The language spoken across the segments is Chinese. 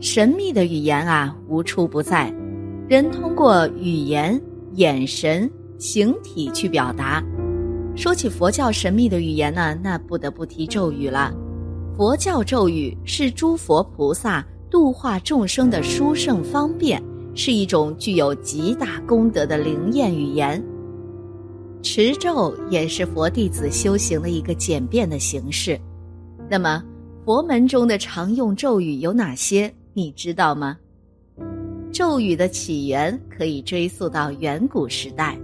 神秘的语言啊，无处不在。人通过语言、眼神、形体去表达。说起佛教神秘的语言呢，那不得不提咒语了。佛教咒语是诸佛菩萨度化众生的殊胜方便，是一种具有极大功德的灵验语言。持咒也是佛弟子修行的一个简便的形式。那么，佛门中的常用咒语有哪些？你知道吗？咒语的起源可以追溯到远古时代，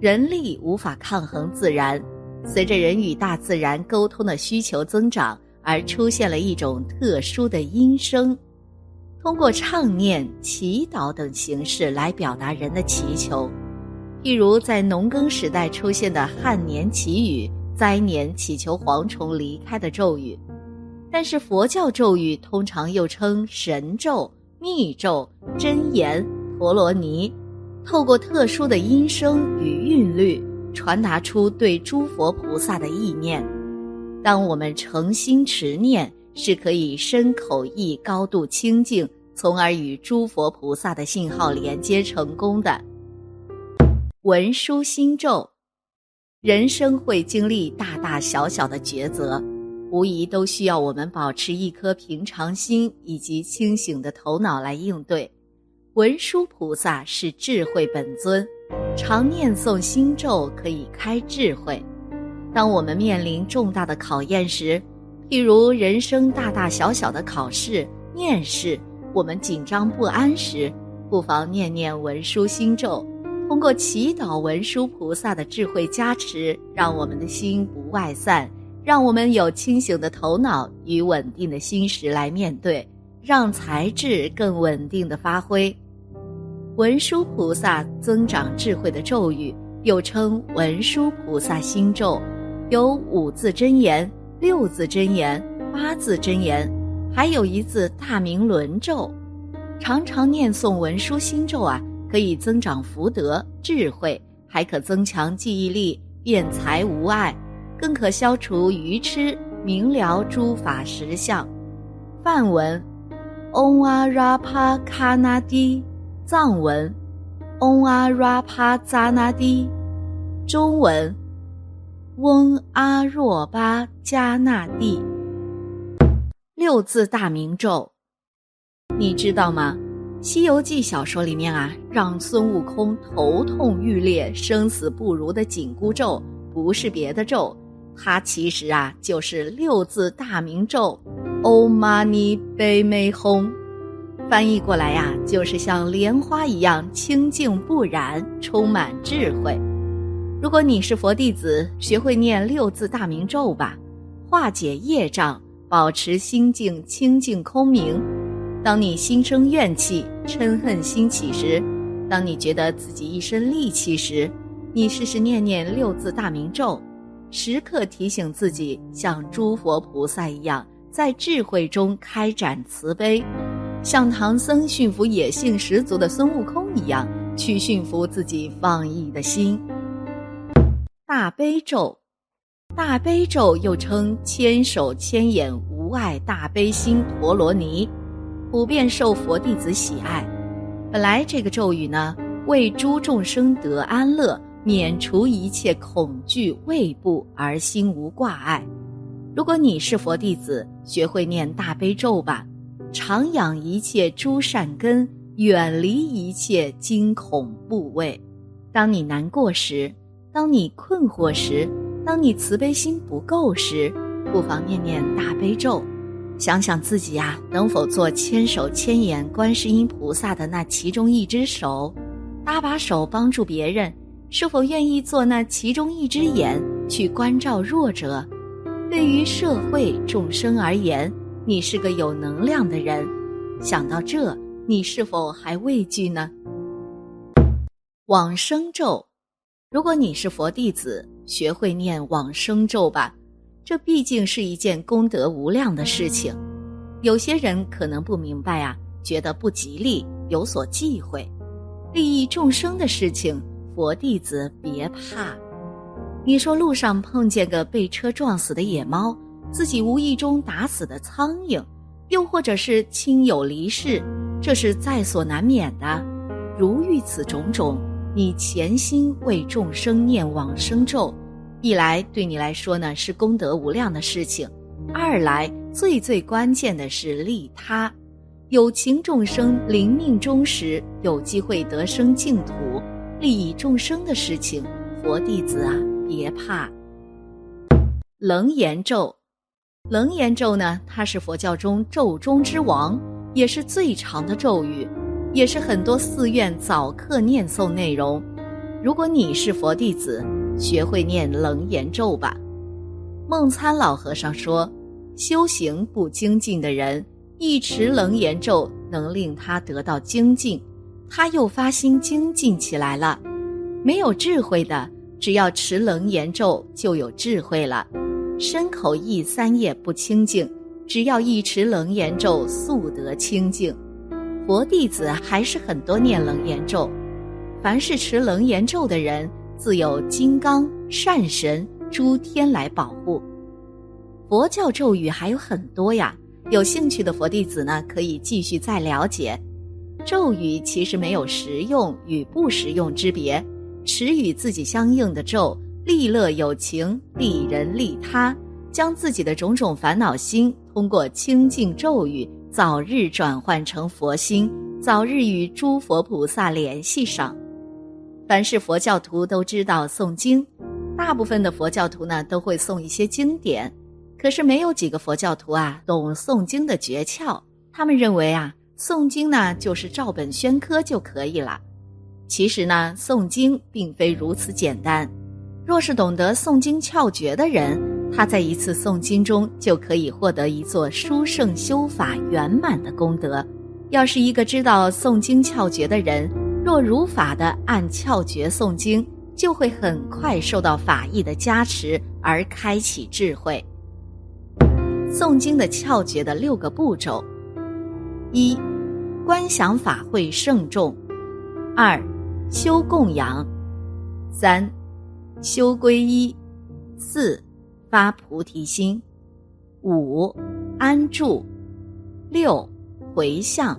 人力无法抗衡自然，随着人与大自然沟通的需求增长，而出现了一种特殊的音声，通过唱念、祈祷等形式来表达人的祈求。譬如在农耕时代出现的旱年祈雨、灾年祈求蝗虫离开的咒语。但是佛教咒语通常又称神咒、密咒、真言、陀罗尼，透过特殊的音声与韵律，传达出对诸佛菩萨的意念。当我们诚心持念，是可以身口意高度清净，从而与诸佛菩萨的信号连接成功的。文殊心咒，人生会经历大大小小的抉择。无疑都需要我们保持一颗平常心以及清醒的头脑来应对。文殊菩萨是智慧本尊，常念诵心咒可以开智慧。当我们面临重大的考验时，譬如人生大大小小的考试、面试，我们紧张不安时，不妨念念文殊心咒，通过祈祷文殊菩萨的智慧加持，让我们的心不外散。让我们有清醒的头脑与稳定的心识来面对，让才智更稳定的发挥。文殊菩萨增长智慧的咒语，又称文殊菩萨心咒，有五字真言、六字真言、八字真言，还有一字大明轮咒。常常念诵文殊心咒啊，可以增长福德智慧，还可增强记忆力，辩才无碍。更可消除愚痴，明了诸法实相。梵文：Om a ra pa ka na di；藏文：Om a ra pa za na di；中文：嗡阿若巴加那帝。六字大明咒，你知道吗？《西游记》小说里面啊，让孙悟空头痛欲裂、生死不如的紧箍咒，不是别的咒。它其实啊，就是六字大明咒，Om Mani Padme Hum，翻译过来呀，就是像莲花一样清净不染，充满智慧。如果你是佛弟子，学会念六字大明咒吧，化解业障，保持心境清净空明。当你心生怨气、嗔恨心起时，当你觉得自己一身戾气时，你试试念念六字大明咒。时刻提醒自己，像诸佛菩萨一样，在智慧中开展慈悲，像唐僧驯服野性十足的孙悟空一样，去驯服自己放逸的心。大悲咒，大悲咒又称千手千眼无碍大悲心陀罗尼，普遍受佛弟子喜爱。本来这个咒语呢，为诸众生得安乐。免除一切恐惧畏怖而心无挂碍。如果你是佛弟子，学会念大悲咒吧，常养一切诸善根，远离一切惊恐怖畏。当你难过时，当你困惑时，当你慈悲心不够时，不妨念念大悲咒，想想自己呀，能否做千手千眼观世音菩萨的那其中一只手，搭把手帮助别人。是否愿意做那其中一只眼去关照弱者？对于社会众生而言，你是个有能量的人。想到这，你是否还畏惧呢？往生咒，如果你是佛弟子，学会念往生咒吧。这毕竟是一件功德无量的事情。有些人可能不明白啊，觉得不吉利，有所忌讳。利益众生的事情。佛弟子别怕，你说路上碰见个被车撞死的野猫，自己无意中打死的苍蝇，又或者是亲友离世，这是在所难免的。如遇此种种，你潜心为众生念往生咒，一来对你来说呢是功德无量的事情，二来最最关键的是利他。有情众生临命终时有机会得生净土，利益众生的事情，佛弟子啊别怕。楞严咒，楞严咒呢，它是佛教中咒中之王，也是最长的咒语，也是很多寺院早课念诵内容。如果你是佛弟子，学会念楞严咒吧。梦参老和尚说，修行不精进的人，一持楞严咒能令他得到精进，他又发心精进起来了。没有智慧的，只要持楞严咒就有智慧了。身口意三业不清净，只要一持楞严咒，速得清净。佛弟子还是很多念楞严咒，凡是持楞严咒的人，自有金刚善神诸天来保护。佛教咒语还有很多呀，有兴趣的佛弟子呢，可以继续再了解。咒语其实没有实用与不实用之别，持与自己相应的咒。利乐有情，利人利他，将自己的种种烦恼心，通过清净咒语，早日转换成佛心，早日与诸佛菩萨联系上。凡是佛教徒都知道诵经，大部分的佛教徒呢都会诵一些经典，可是没有几个佛教徒啊懂诵经的诀窍。他们认为啊，诵经呢就是照本宣科就可以了。其实呢，诵经并非如此简单。若是懂得诵经窍诀的人，他在一次诵经中就可以获得一座殊胜修法圆满的功德。要是一个知道诵经窍诀的人，若如法的按窍诀诵经，就会很快受到法意的加持而开启智慧。诵经的窍诀的六个步骤：一、观想法会圣众；二、修供养；三。修皈依，四发菩提心，五安住，六回向。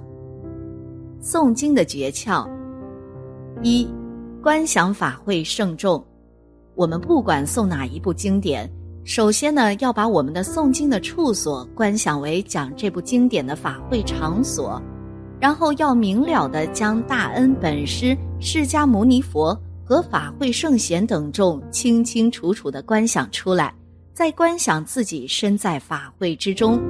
诵经的诀窍：一观想法会圣众。我们不管诵哪一部经典，首先呢要把我们的诵经的处所观想为讲这部经典的法会场所，然后要明了的将大恩本师释迦牟尼佛。和法会圣贤等众清清楚楚的观想出来，再观想自己身在法会之中，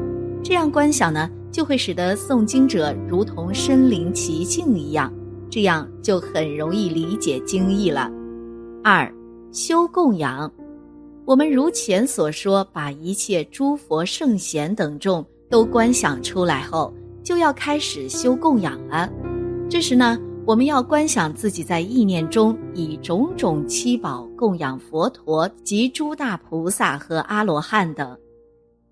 这样观想呢，就会使得诵经者如同身临其境一样，这样就很容易理解经义了。二修供养，我们如前所说，把一切诸佛圣贤等众都观想出来后，就要开始修供养了。这时呢。我们要观想自己在意念中以种种七宝供养佛陀及诸大菩萨和阿罗汉等。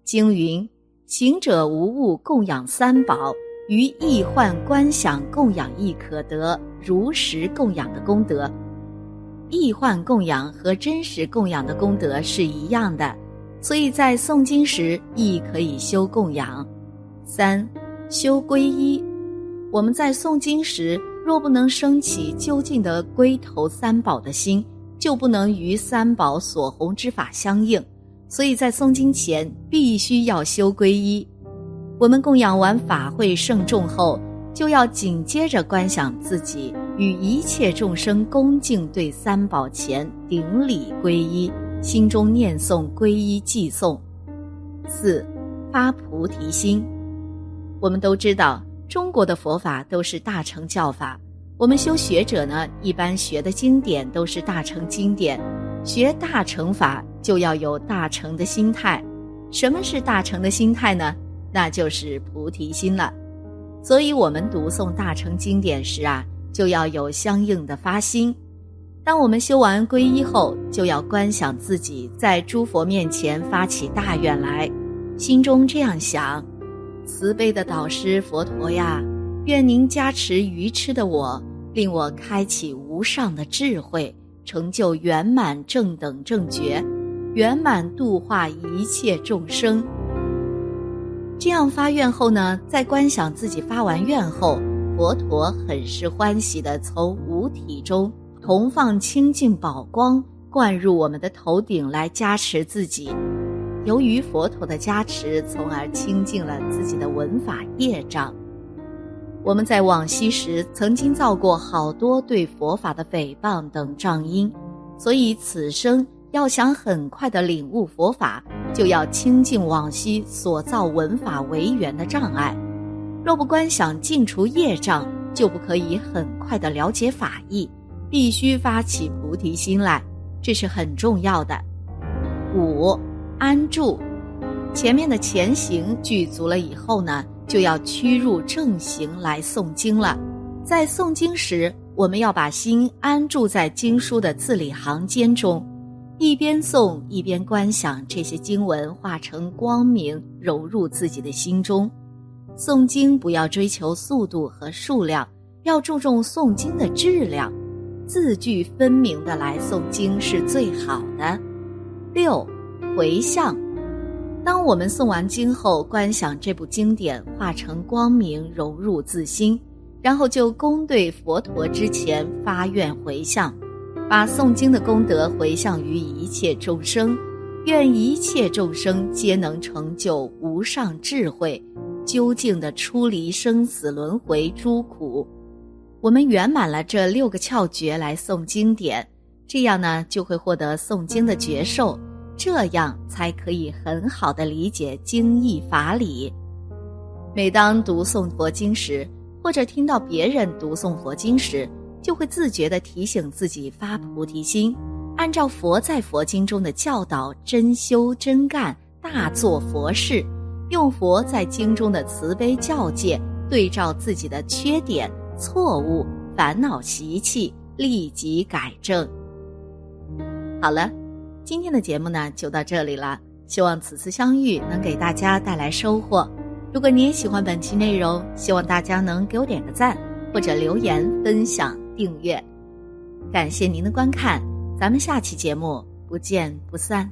经云：行者无物供养三宝，于意幻观想供养亦可得如实供养的功德。易幻供养和真实供养的功德是一样的，所以在诵经时亦可以修供养。三修皈依，我们在诵经时。若不能升起究竟的归投三宝的心，就不能与三宝所弘之法相应。所以在诵经前必须要修皈依。我们供养完法会圣众后，就要紧接着观想自己与一切众生恭敬对三宝前顶礼皈依，心中念诵皈依偈颂。四发菩提心。我们都知道。中国的佛法都是大乘教法，我们修学者呢，一般学的经典都是大乘经典。学大乘法就要有大乘的心态。什么是大乘的心态呢？那就是菩提心了。所以，我们读诵大乘经典时啊，就要有相应的发心。当我们修完皈依后，就要观想自己在诸佛面前发起大愿来，心中这样想。慈悲的导师佛陀呀，愿您加持愚痴的我，令我开启无上的智慧，成就圆满正等正觉，圆满度化一切众生。这样发愿后呢，在观想自己发完愿后，佛陀很是欢喜的从五体中同放清净宝光，灌入我们的头顶来加持自己。由于佛陀的加持，从而清净了自己的文法业障。我们在往昔时曾经造过好多对佛法的诽谤等障因，所以此生要想很快的领悟佛法，就要清净往昔所造文法为缘的障碍。若不观想尽除业障，就不可以很快的了解法义。必须发起菩提心来，这是很重要的。五。安住，前面的前行具足了以后呢，就要趋入正行来诵经了。在诵经时，我们要把心安住在经书的字里行间中，一边诵一边观想这些经文化成光明，融入自己的心中。诵经不要追求速度和数量，要注重诵经的质量，字句分明的来诵经是最好的。六。回向，当我们诵完经后，观想这部经典化成光明融入自心，然后就功对佛陀之前发愿回向，把诵经的功德回向于一切众生，愿一切众生皆能成就无上智慧，究竟的出离生死轮回诸苦。我们圆满了这六个窍诀来诵经典，这样呢就会获得诵经的觉受。这样才可以很好的理解经义法理。每当读诵佛经时，或者听到别人读诵佛经时，就会自觉地提醒自己发菩提心，按照佛在佛经中的教导，真修真干，大做佛事，用佛在经中的慈悲教诫，对照自己的缺点、错误、烦恼习气，立即改正。好了。今天的节目呢就到这里了，希望此次相遇能给大家带来收获。如果你也喜欢本期内容，希望大家能给我点个赞，或者留言、分享、订阅。感谢您的观看，咱们下期节目不见不散。